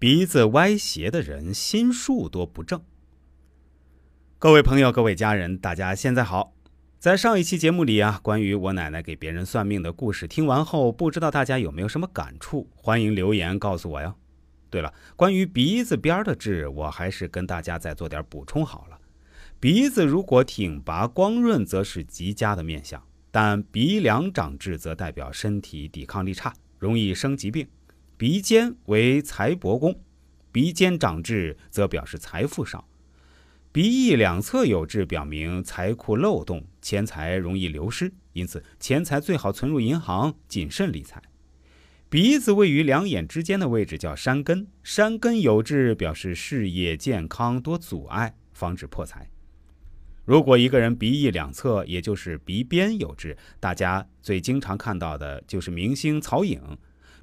鼻子歪斜的人心术多不正。各位朋友，各位家人，大家现在好。在上一期节目里啊，关于我奶奶给别人算命的故事，听完后不知道大家有没有什么感触？欢迎留言告诉我哟。对了，关于鼻子边的痣，我还是跟大家再做点补充好了。鼻子如果挺拔光润，则是极佳的面相；但鼻梁长痣，则代表身体抵抗力差，容易生疾病。鼻尖为财帛宫，鼻尖长痣则表示财富少；鼻翼两侧有痣，表明财库漏洞，钱财容易流失，因此钱财最好存入银行，谨慎理财。鼻子位于两眼之间的位置叫山根，山根有痣，表示事业健康多阻碍，防止破财。如果一个人鼻翼两侧，也就是鼻边有痣，大家最经常看到的就是明星曹颖。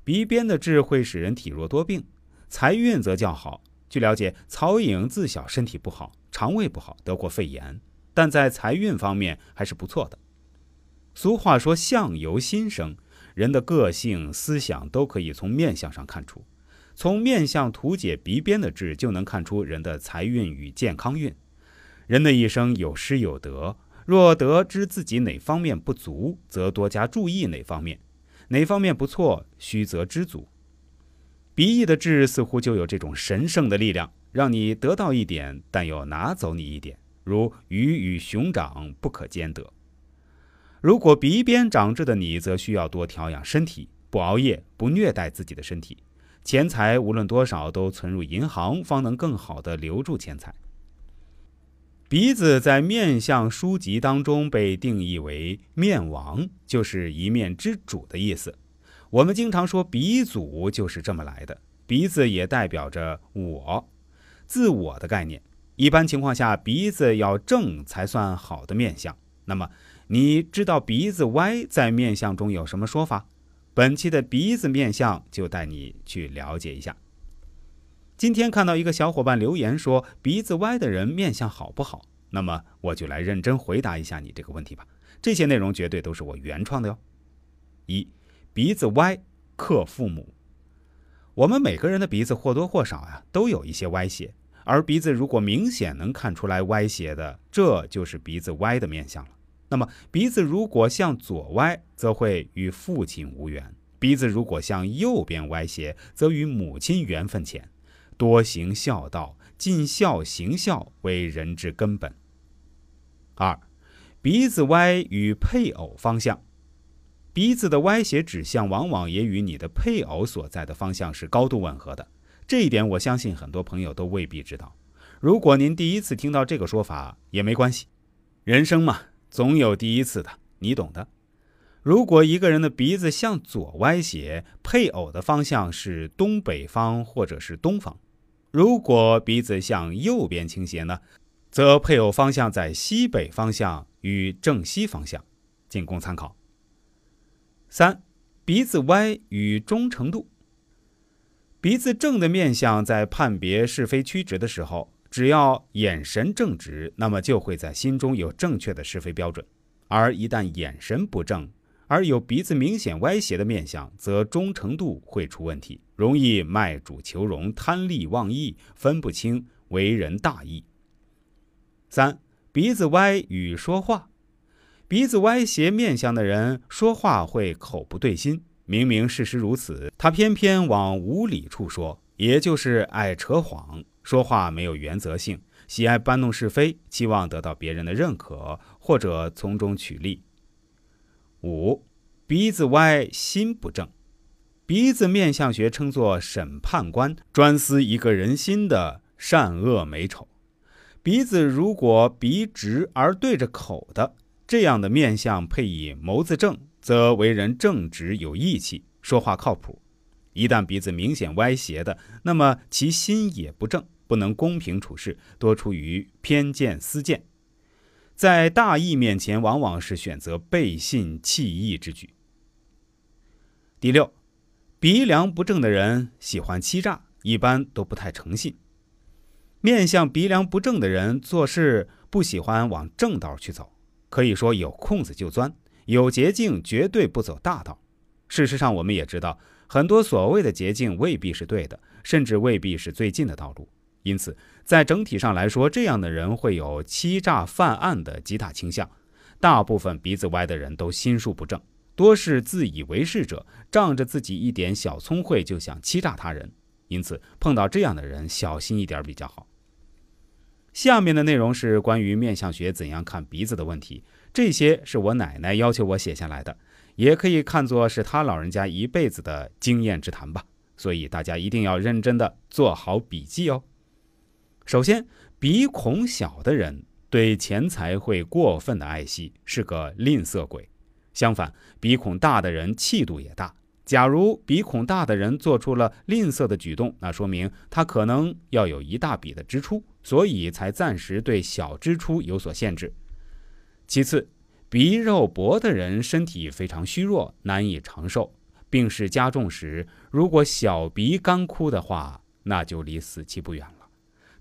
鼻边的痣会使人体弱多病，财运则较好。据了解，曹颖自小身体不好，肠胃不好，得过肺炎，但在财运方面还是不错的。俗话说“相由心生”，人的个性、思想都可以从面相上看出。从面相图解鼻边的痣，就能看出人的财运与健康运。人的一生有失有得，若得知自己哪方面不足，则多加注意哪方面。哪方面不错，须则知足。鼻翼的痣似乎就有这种神圣的力量，让你得到一点，但又拿走你一点，如鱼与熊掌不可兼得。如果鼻边长痣的你，则需要多调养身体，不熬夜，不虐待自己的身体。钱财无论多少都存入银行，方能更好的留住钱财。鼻子在面相书籍当中被定义为面王，就是一面之主的意思。我们经常说鼻祖就是这么来的。鼻子也代表着我、自我的概念。一般情况下，鼻子要正才算好的面相。那么，你知道鼻子歪在面相中有什么说法？本期的鼻子面相就带你去了解一下。今天看到一个小伙伴留言说鼻子歪的人面相好不好？那么我就来认真回答一下你这个问题吧。这些内容绝对都是我原创的哟。一，鼻子歪克父母。我们每个人的鼻子或多或少呀都有一些歪斜，而鼻子如果明显能看出来歪斜的，这就是鼻子歪的面相了。那么鼻子如果向左歪，则会与父亲无缘；鼻子如果向右边歪斜，则与母亲缘分浅。多行孝道，尽孝行孝为人之根本。二，鼻子歪与配偶方向，鼻子的歪斜指向往往也与你的配偶所在的方向是高度吻合的。这一点我相信很多朋友都未必知道。如果您第一次听到这个说法也没关系，人生嘛，总有第一次的，你懂的。如果一个人的鼻子向左歪斜，配偶的方向是东北方或者是东方。如果鼻子向右边倾斜呢，则配偶方向在西北方向与正西方向，仅供参考。三，鼻子歪与忠诚度。鼻子正的面相在判别是非曲直的时候，只要眼神正直，那么就会在心中有正确的是非标准；而一旦眼神不正，而有鼻子明显歪斜的面相，则忠诚度会出问题，容易卖主求荣、贪利忘义，分不清为人大义。三鼻子歪与说话，鼻子歪斜面相的人说话会口不对心，明明事实如此，他偏偏往无理处说，也就是爱扯谎，说话没有原则性，喜爱搬弄是非，期望得到别人的认可或者从中取利。五，鼻子歪，心不正。鼻子面相学称作审判官，专司一个人心的善恶美丑。鼻子如果鼻直而对着口的，这样的面相配以眸子正，则为人正直有义气，说话靠谱。一旦鼻子明显歪斜的，那么其心也不正，不能公平处事，多出于偏见私见。在大义面前，往往是选择背信弃义之举。第六，鼻梁不正的人喜欢欺诈，一般都不太诚信。面向鼻梁不正的人做事不喜欢往正道去走，可以说有空子就钻，有捷径绝对不走大道。事实上，我们也知道，很多所谓的捷径未必是对的，甚至未必是最近的道路。因此，在整体上来说，这样的人会有欺诈犯案的极大倾向。大部分鼻子歪的人都心术不正，多是自以为是者，仗着自己一点小聪慧就想欺诈他人。因此，碰到这样的人，小心一点比较好。下面的内容是关于面相学怎样看鼻子的问题，这些是我奶奶要求我写下来的，也可以看作是她老人家一辈子的经验之谈吧。所以大家一定要认真的做好笔记哦。首先，鼻孔小的人对钱财会过分的爱惜，是个吝啬鬼；相反，鼻孔大的人气度也大。假如鼻孔大的人做出了吝啬的举动，那说明他可能要有一大笔的支出，所以才暂时对小支出有所限制。其次，鼻肉薄的人身体非常虚弱，难以长寿。病势加重时，如果小鼻干枯的话，那就离死期不远了。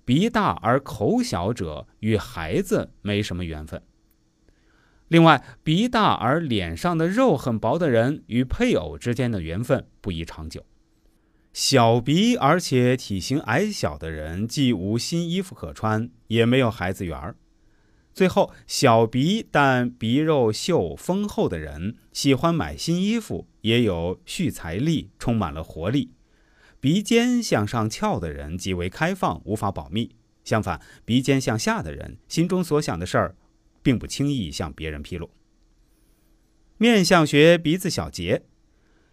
鼻大而口小者与孩子没什么缘分。另外，鼻大而脸上的肉很薄的人与配偶之间的缘分不宜长久。小鼻而且体型矮小的人，既无新衣服可穿，也没有孩子缘儿。最后，小鼻但鼻肉秀丰厚的人，喜欢买新衣服，也有蓄财力，充满了活力。鼻尖向上翘的人极为开放，无法保密；相反，鼻尖向下的人，心中所想的事儿。并不轻易向别人披露。面相学鼻子小结，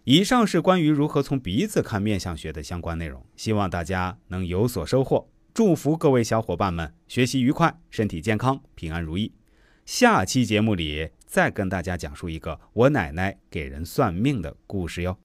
以上是关于如何从鼻子看面相学的相关内容，希望大家能有所收获。祝福各位小伙伴们学习愉快，身体健康，平安如意。下期节目里再跟大家讲述一个我奶奶给人算命的故事哟。